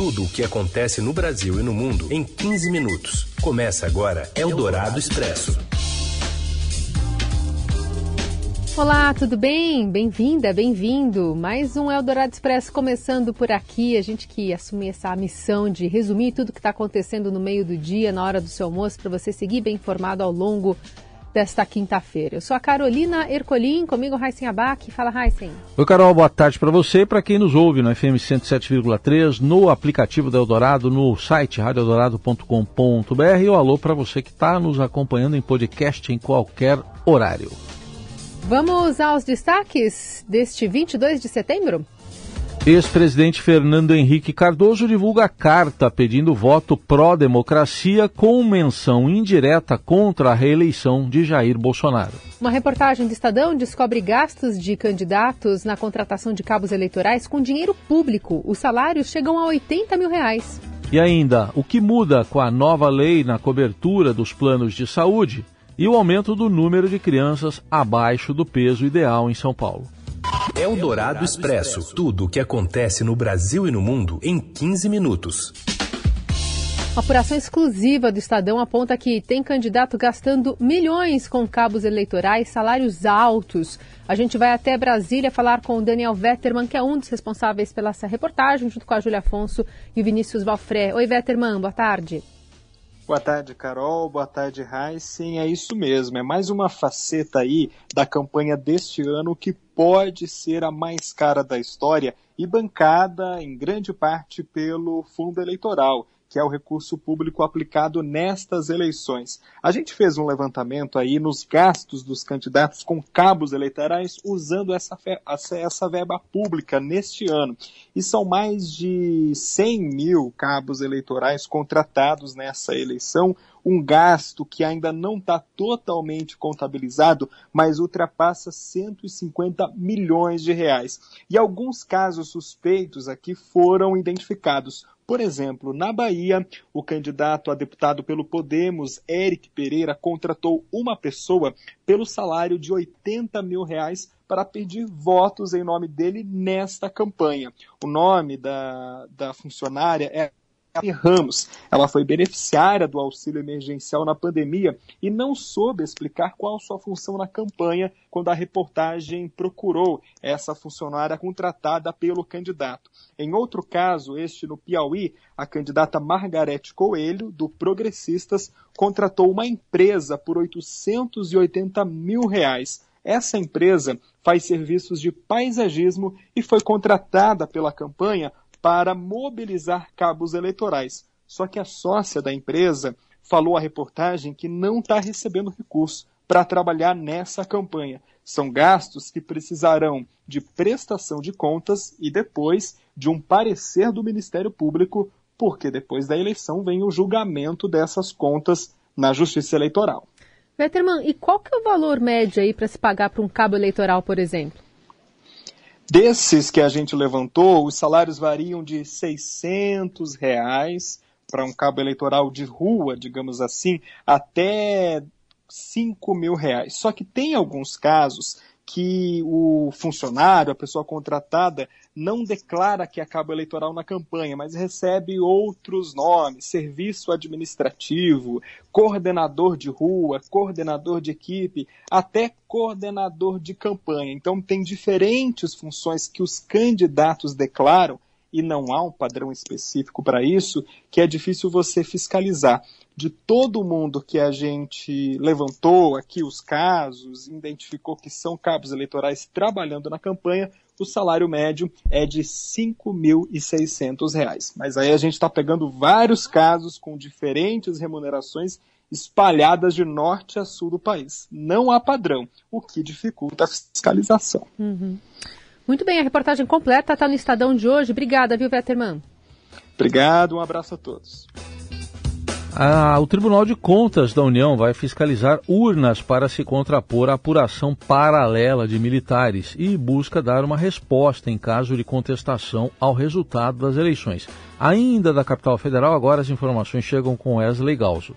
Tudo o que acontece no Brasil e no mundo em 15 minutos. Começa agora Eldorado Expresso. Olá, tudo bem? Bem-vinda, bem-vindo. Mais um Eldorado Expresso começando por aqui. A gente que assume essa missão de resumir tudo o que está acontecendo no meio do dia, na hora do seu almoço, para você seguir bem informado ao longo desta quinta-feira. Eu sou a Carolina Ercolim, comigo Raíssen Abac. Fala, Raíssen. Oi, Carol, boa tarde para você e para quem nos ouve no FM 107,3, no aplicativo da Eldorado, no site radioeldorado.com.br ou alô para você que está nos acompanhando em podcast em qualquer horário. Vamos aos destaques deste 22 de setembro? Ex-presidente Fernando Henrique Cardoso divulga carta pedindo voto pró-democracia com menção indireta contra a reeleição de Jair Bolsonaro. Uma reportagem do Estadão descobre gastos de candidatos na contratação de cabos eleitorais com dinheiro público. Os salários chegam a 80 mil reais. E ainda, o que muda com a nova lei na cobertura dos planos de saúde e o aumento do número de crianças abaixo do peso ideal em São Paulo. Eldorado Expresso. Tudo o que acontece no Brasil e no mundo em 15 minutos. Apuração exclusiva do Estadão aponta que tem candidato gastando milhões com cabos eleitorais, salários altos. A gente vai até Brasília falar com o Daniel Vetterman, que é um dos responsáveis pela essa reportagem, junto com a Júlia Afonso e o Vinícius Valfré. Oi, Vetterman, boa tarde. Boa tarde, Carol. Boa tarde, Heisen. É isso mesmo. É mais uma faceta aí da campanha deste ano que pode ser a mais cara da história e bancada em grande parte pelo fundo eleitoral que é o recurso público aplicado nestas eleições. A gente fez um levantamento aí nos gastos dos candidatos com cabos eleitorais usando essa, essa verba pública neste ano. E são mais de 100 mil cabos eleitorais contratados nessa eleição, um gasto que ainda não está totalmente contabilizado, mas ultrapassa 150 milhões de reais. E alguns casos suspeitos aqui foram identificados. Por exemplo, na Bahia, o candidato a deputado pelo Podemos, Eric Pereira, contratou uma pessoa pelo salário de 80 mil reais para pedir votos em nome dele nesta campanha. O nome da, da funcionária é Ramos. Ela foi beneficiária do auxílio emergencial na pandemia e não soube explicar qual sua função na campanha quando a reportagem procurou essa funcionária contratada pelo candidato. Em outro caso, este no Piauí, a candidata Margarete Coelho, do Progressistas, contratou uma empresa por 880 mil reais. Essa empresa faz serviços de paisagismo e foi contratada pela campanha para mobilizar cabos eleitorais. Só que a sócia da empresa falou à reportagem que não está recebendo recurso para trabalhar nessa campanha. São gastos que precisarão de prestação de contas e depois de um parecer do Ministério Público, porque depois da eleição vem o julgamento dessas contas na Justiça Eleitoral. Vetterman, e qual que é o valor médio aí para se pagar para um cabo eleitoral, por exemplo? Desses que a gente levantou, os salários variam de 600 reais para um cabo eleitoral de rua, digamos assim, até 5 mil reais. Só que tem alguns casos que o funcionário, a pessoa contratada, não declara que é cabo eleitoral na campanha, mas recebe outros nomes, serviço administrativo, coordenador de rua, coordenador de equipe, até coordenador de campanha. Então tem diferentes funções que os candidatos declaram e não há um padrão específico para isso, que é difícil você fiscalizar. De todo mundo que a gente levantou aqui os casos, identificou que são cabos eleitorais trabalhando na campanha, o salário médio é de R$ 5.600. Mas aí a gente está pegando vários casos com diferentes remunerações espalhadas de norte a sul do país. Não há padrão, o que dificulta a fiscalização. Uhum. Muito bem, a reportagem completa está no Estadão de hoje. Obrigada, viu, Vetterman? Obrigado, um abraço a todos. Ah, o Tribunal de Contas da União vai fiscalizar urnas para se contrapor à apuração paralela de militares e busca dar uma resposta em caso de contestação ao resultado das eleições. Ainda da capital federal, agora as informações chegam com Wesley Galzo.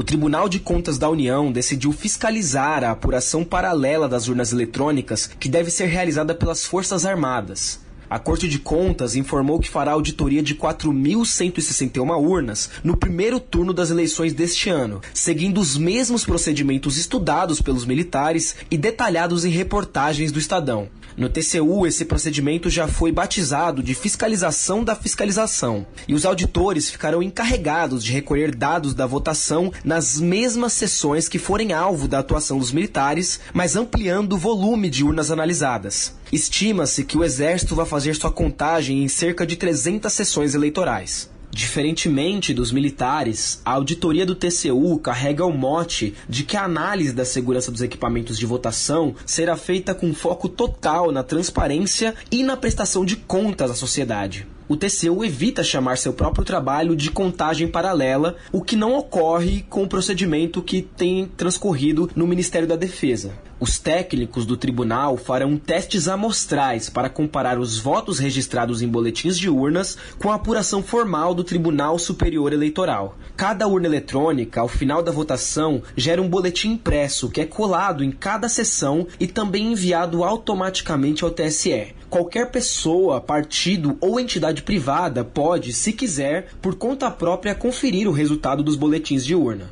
O Tribunal de Contas da União decidiu fiscalizar a apuração paralela das urnas eletrônicas que deve ser realizada pelas Forças Armadas. A Corte de Contas informou que fará auditoria de 4.161 urnas no primeiro turno das eleições deste ano, seguindo os mesmos procedimentos estudados pelos militares e detalhados em reportagens do Estadão. No TCU, esse procedimento já foi batizado de fiscalização da fiscalização, e os auditores ficarão encarregados de recolher dados da votação nas mesmas sessões que forem alvo da atuação dos militares, mas ampliando o volume de urnas analisadas. Estima-se que o Exército vai fazer sua contagem em cerca de 300 sessões eleitorais. Diferentemente dos militares, a auditoria do TCU carrega o mote de que a análise da segurança dos equipamentos de votação será feita com foco total na transparência e na prestação de contas à sociedade. O TCU evita chamar seu próprio trabalho de contagem paralela, o que não ocorre com o procedimento que tem transcorrido no Ministério da Defesa. Os técnicos do tribunal farão testes amostrais para comparar os votos registrados em boletins de urnas com a apuração formal do Tribunal Superior Eleitoral. Cada urna eletrônica, ao final da votação, gera um boletim impresso que é colado em cada sessão e também enviado automaticamente ao TSE. Qualquer pessoa, partido ou entidade privada pode, se quiser, por conta própria, conferir o resultado dos boletins de urna.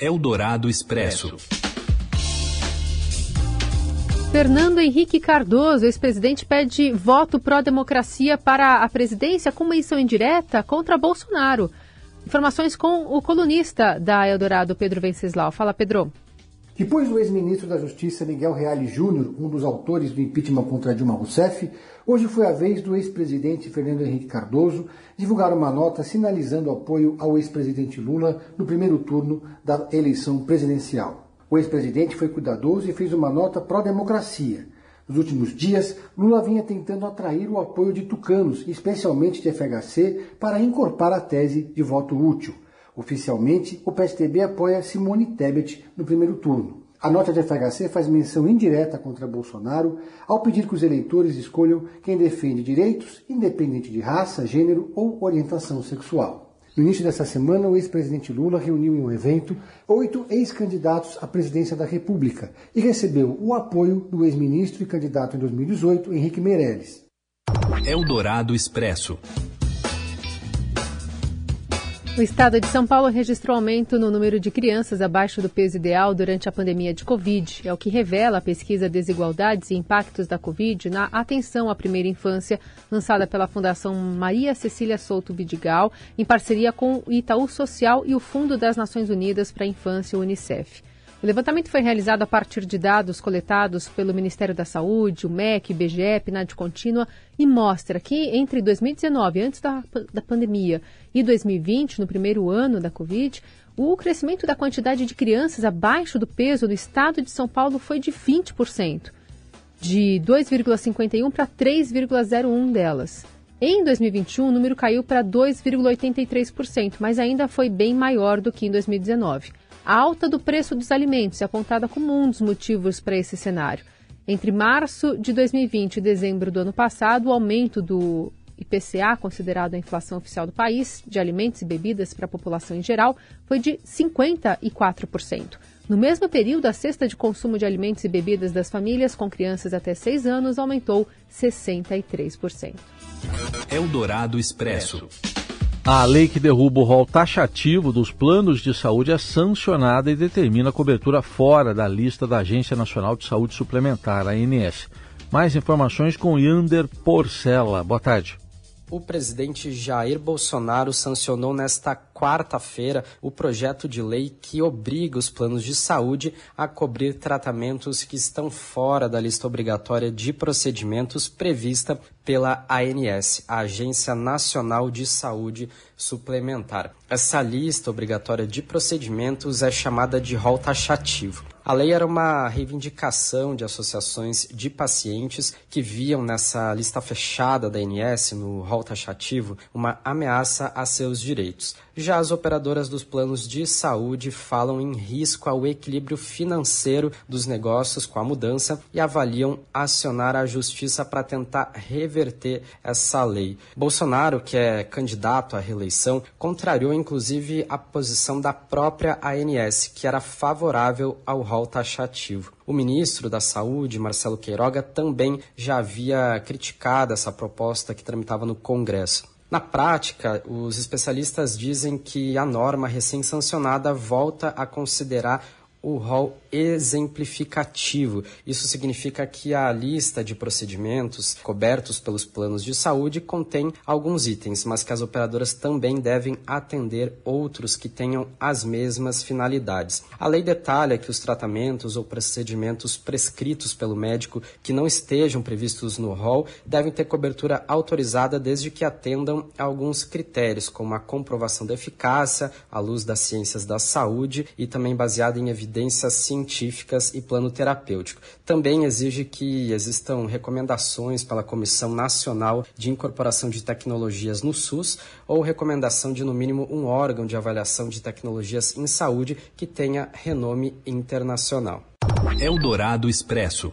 Eldorado Expresso. Fernando Henrique Cardoso, ex-presidente, pede voto pró-democracia para a presidência com menção indireta contra Bolsonaro. Informações com o colunista da Eldorado, Pedro Venceslau. Fala, Pedro. Depois do ex-ministro da Justiça Miguel Reale Júnior, um dos autores do impeachment contra Dilma Rousseff, hoje foi a vez do ex-presidente Fernando Henrique Cardoso divulgar uma nota sinalizando apoio ao ex-presidente Lula no primeiro turno da eleição presidencial. O ex-presidente foi cuidadoso e fez uma nota pró-democracia. Nos últimos dias, Lula vinha tentando atrair o apoio de tucanos, especialmente de FHC, para encorpar a tese de voto útil. Oficialmente, o PSDB apoia Simone Tebet no primeiro turno. A nota de FHC faz menção indireta contra Bolsonaro ao pedir que os eleitores escolham quem defende direitos, independente de raça, gênero ou orientação sexual. No início dessa semana, o ex-presidente Lula reuniu em um evento oito ex-candidatos à presidência da República e recebeu o apoio do ex-ministro e candidato em 2018, Henrique Meirelles. Eldorado Expresso. O estado de São Paulo registrou aumento no número de crianças abaixo do peso ideal durante a pandemia de Covid. É o que revela a pesquisa Desigualdades e Impactos da Covid na Atenção à Primeira Infância, lançada pela Fundação Maria Cecília Souto Vidigal, em parceria com o Itaú Social e o Fundo das Nações Unidas para a Infância, o Unicef. O levantamento foi realizado a partir de dados coletados pelo Ministério da Saúde, o MEC, IBGE, PNAD Contínua e mostra que entre 2019, antes da, da pandemia, e 2020, no primeiro ano da Covid, o crescimento da quantidade de crianças abaixo do peso no estado de São Paulo foi de 20%, de 2,51 para 3,01 delas. Em 2021, o número caiu para 2,83%, mas ainda foi bem maior do que em 2019. A alta do preço dos alimentos é apontada como um dos motivos para esse cenário. Entre março de 2020 e dezembro do ano passado, o aumento do IPCA, considerado a inflação oficial do país, de alimentos e bebidas para a população em geral, foi de 54%. No mesmo período, a cesta de consumo de alimentos e bebidas das famílias com crianças até 6 anos aumentou 63%. Eldorado Expresso. A lei que derruba o rol taxativo dos planos de saúde é sancionada e determina a cobertura fora da lista da Agência Nacional de Saúde Suplementar, ANS. Mais informações com Yander Porcela. Boa tarde. O presidente Jair Bolsonaro sancionou nesta quarta-feira o projeto de lei que obriga os planos de saúde a cobrir tratamentos que estão fora da lista obrigatória de procedimentos prevista pela ANS, a Agência Nacional de Saúde Suplementar. Essa lista obrigatória de procedimentos é chamada de rol taxativo. A lei era uma reivindicação de associações de pacientes que viam nessa lista fechada da ANS, no rol taxativo, uma ameaça a seus direitos. Já as operadoras dos planos de saúde falam em risco ao equilíbrio financeiro dos negócios com a mudança e avaliam acionar a justiça para tentar reverter essa lei. Bolsonaro, que é candidato à reeleição, contrariou inclusive a posição da própria ANS, que era favorável ao rol taxativo. O ministro da Saúde, Marcelo Queiroga, também já havia criticado essa proposta que tramitava no Congresso. Na prática, os especialistas dizem que a norma recém-sancionada volta a considerar o rol exemplificativo. Isso significa que a lista de procedimentos cobertos pelos planos de saúde contém alguns itens, mas que as operadoras também devem atender outros que tenham as mesmas finalidades. A lei detalha que os tratamentos ou procedimentos prescritos pelo médico que não estejam previstos no rol devem ter cobertura autorizada desde que atendam a alguns critérios, como a comprovação da eficácia, à luz das ciências da saúde e também baseada em evidências científicas científicas e plano terapêutico. Também exige que existam recomendações pela Comissão Nacional de Incorporação de Tecnologias no SUS ou recomendação de, no mínimo, um órgão de avaliação de tecnologias em saúde que tenha renome internacional. Eldorado Expresso.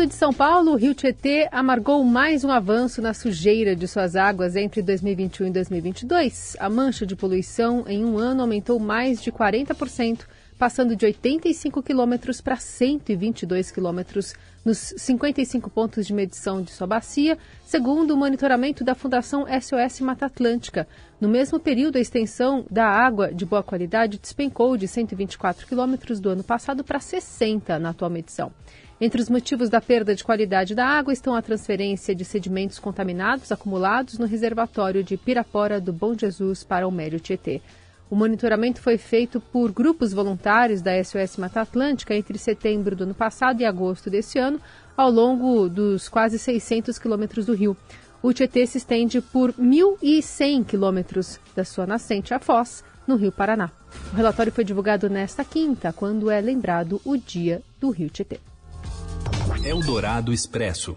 Falando de São Paulo, o Rio Tietê amargou mais um avanço na sujeira de suas águas entre 2021 e 2022. A mancha de poluição em um ano aumentou mais de 40%, passando de 85 quilômetros para 122 quilômetros nos 55 pontos de medição de sua bacia, segundo o monitoramento da Fundação SOS Mata Atlântica. No mesmo período, a extensão da água de boa qualidade despencou de 124 quilômetros do ano passado para 60 na atual medição. Entre os motivos da perda de qualidade da água estão a transferência de sedimentos contaminados acumulados no reservatório de Pirapora do Bom Jesus para o Médio Tietê. O monitoramento foi feito por grupos voluntários da SOS Mata Atlântica entre setembro do ano passado e agosto deste ano, ao longo dos quase 600 quilômetros do rio. O Tietê se estende por 1.100 quilômetros da sua nascente, a Foz, no Rio Paraná. O relatório foi divulgado nesta quinta, quando é lembrado o Dia do Rio Tietê. Eldorado Expresso.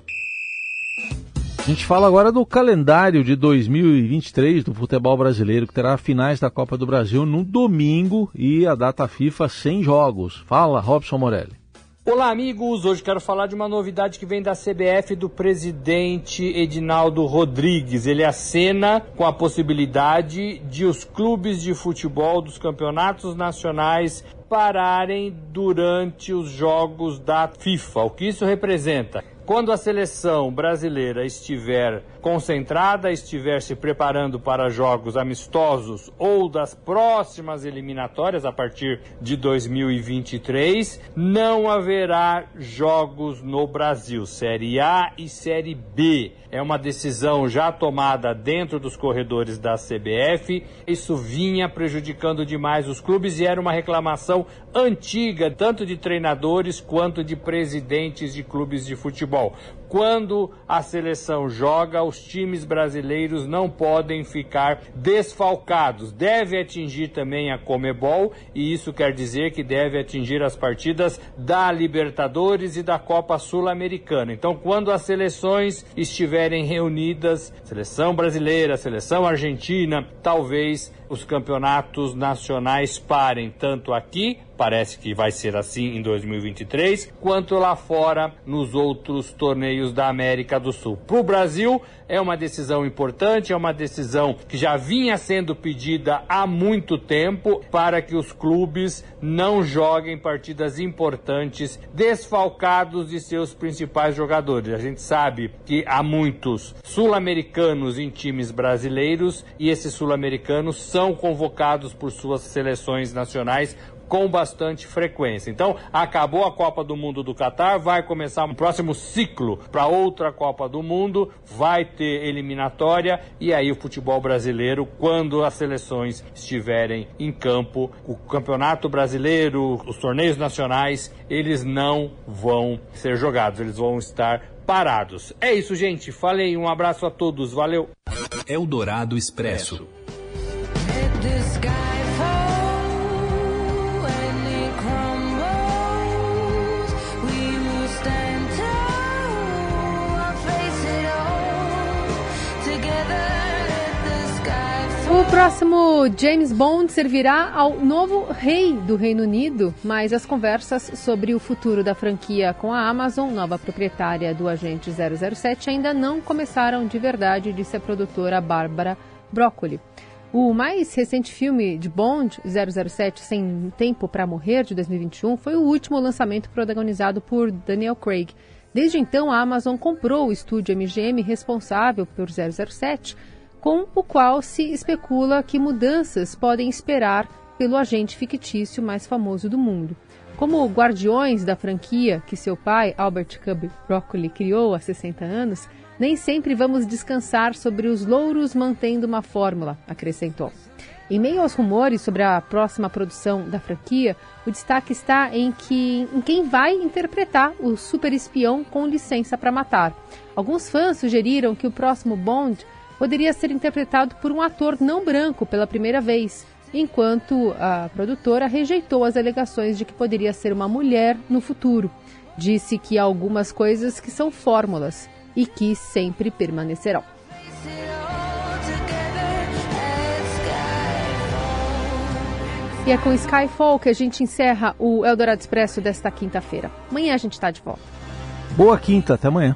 A gente fala agora do calendário de 2023 do futebol brasileiro, que terá finais da Copa do Brasil no domingo e a data FIFA sem jogos. Fala, Robson Morelli. Olá, amigos! Hoje quero falar de uma novidade que vem da CBF do presidente Edinaldo Rodrigues. Ele acena com a possibilidade de os clubes de futebol dos campeonatos nacionais pararem durante os jogos da FIFA. O que isso representa? Quando a seleção brasileira estiver concentrada, estiver se preparando para jogos amistosos ou das próximas eliminatórias a partir de 2023, não haverá jogos no Brasil, Série A e Série B. É uma decisão já tomada dentro dos corredores da CBF. Isso vinha prejudicando demais os clubes e era uma reclamação antiga, tanto de treinadores quanto de presidentes de clubes de futebol. Quando a seleção joga, os times brasileiros não podem ficar desfalcados. Deve atingir também a Comebol, e isso quer dizer que deve atingir as partidas da Libertadores e da Copa Sul-Americana. Então, quando as seleções estiverem reunidas, seleção brasileira, seleção argentina, talvez os campeonatos nacionais parem tanto aqui, parece que vai ser assim em 2023, quanto lá fora nos outros torneios da América do Sul. Para o Brasil é uma decisão importante, é uma decisão que já vinha sendo pedida há muito tempo para que os clubes não joguem partidas importantes desfalcados de seus principais jogadores. A gente sabe que há muitos sul-americanos em times brasileiros e esses sul-americanos são convocados por suas seleções nacionais com bastante frequência. Então, acabou a Copa do Mundo do Catar, vai começar um próximo ciclo para outra Copa do Mundo, vai ter eliminatória e aí o futebol brasileiro, quando as seleções estiverem em campo, o Campeonato Brasileiro, os torneios nacionais, eles não vão ser jogados, eles vão estar parados. É isso, gente. Falei, um abraço a todos, valeu. Eldorado Expresso. Próximo James Bond servirá ao novo rei do Reino Unido, mas as conversas sobre o futuro da franquia com a Amazon, nova proprietária do Agente 007, ainda não começaram de verdade, disse a produtora Bárbara Broccoli. O mais recente filme de Bond, 007 Sem Tempo para Morrer, de 2021, foi o último lançamento protagonizado por Daniel Craig. Desde então, a Amazon comprou o estúdio MGM responsável por 007, com o qual se especula que mudanças podem esperar pelo agente fictício mais famoso do mundo. Como guardiões da franquia que seu pai, Albert Cub Broccoli, criou há 60 anos, nem sempre vamos descansar sobre os louros mantendo uma fórmula, acrescentou. Em meio aos rumores sobre a próxima produção da franquia, o destaque está em, que, em quem vai interpretar o super espião com licença para matar. Alguns fãs sugeriram que o próximo Bond poderia ser interpretado por um ator não branco pela primeira vez, enquanto a produtora rejeitou as alegações de que poderia ser uma mulher no futuro. Disse que há algumas coisas que são fórmulas e que sempre permanecerão. E é com Skyfall que a gente encerra o Eldorado Expresso desta quinta-feira. Amanhã a gente está de volta. Boa quinta, até amanhã.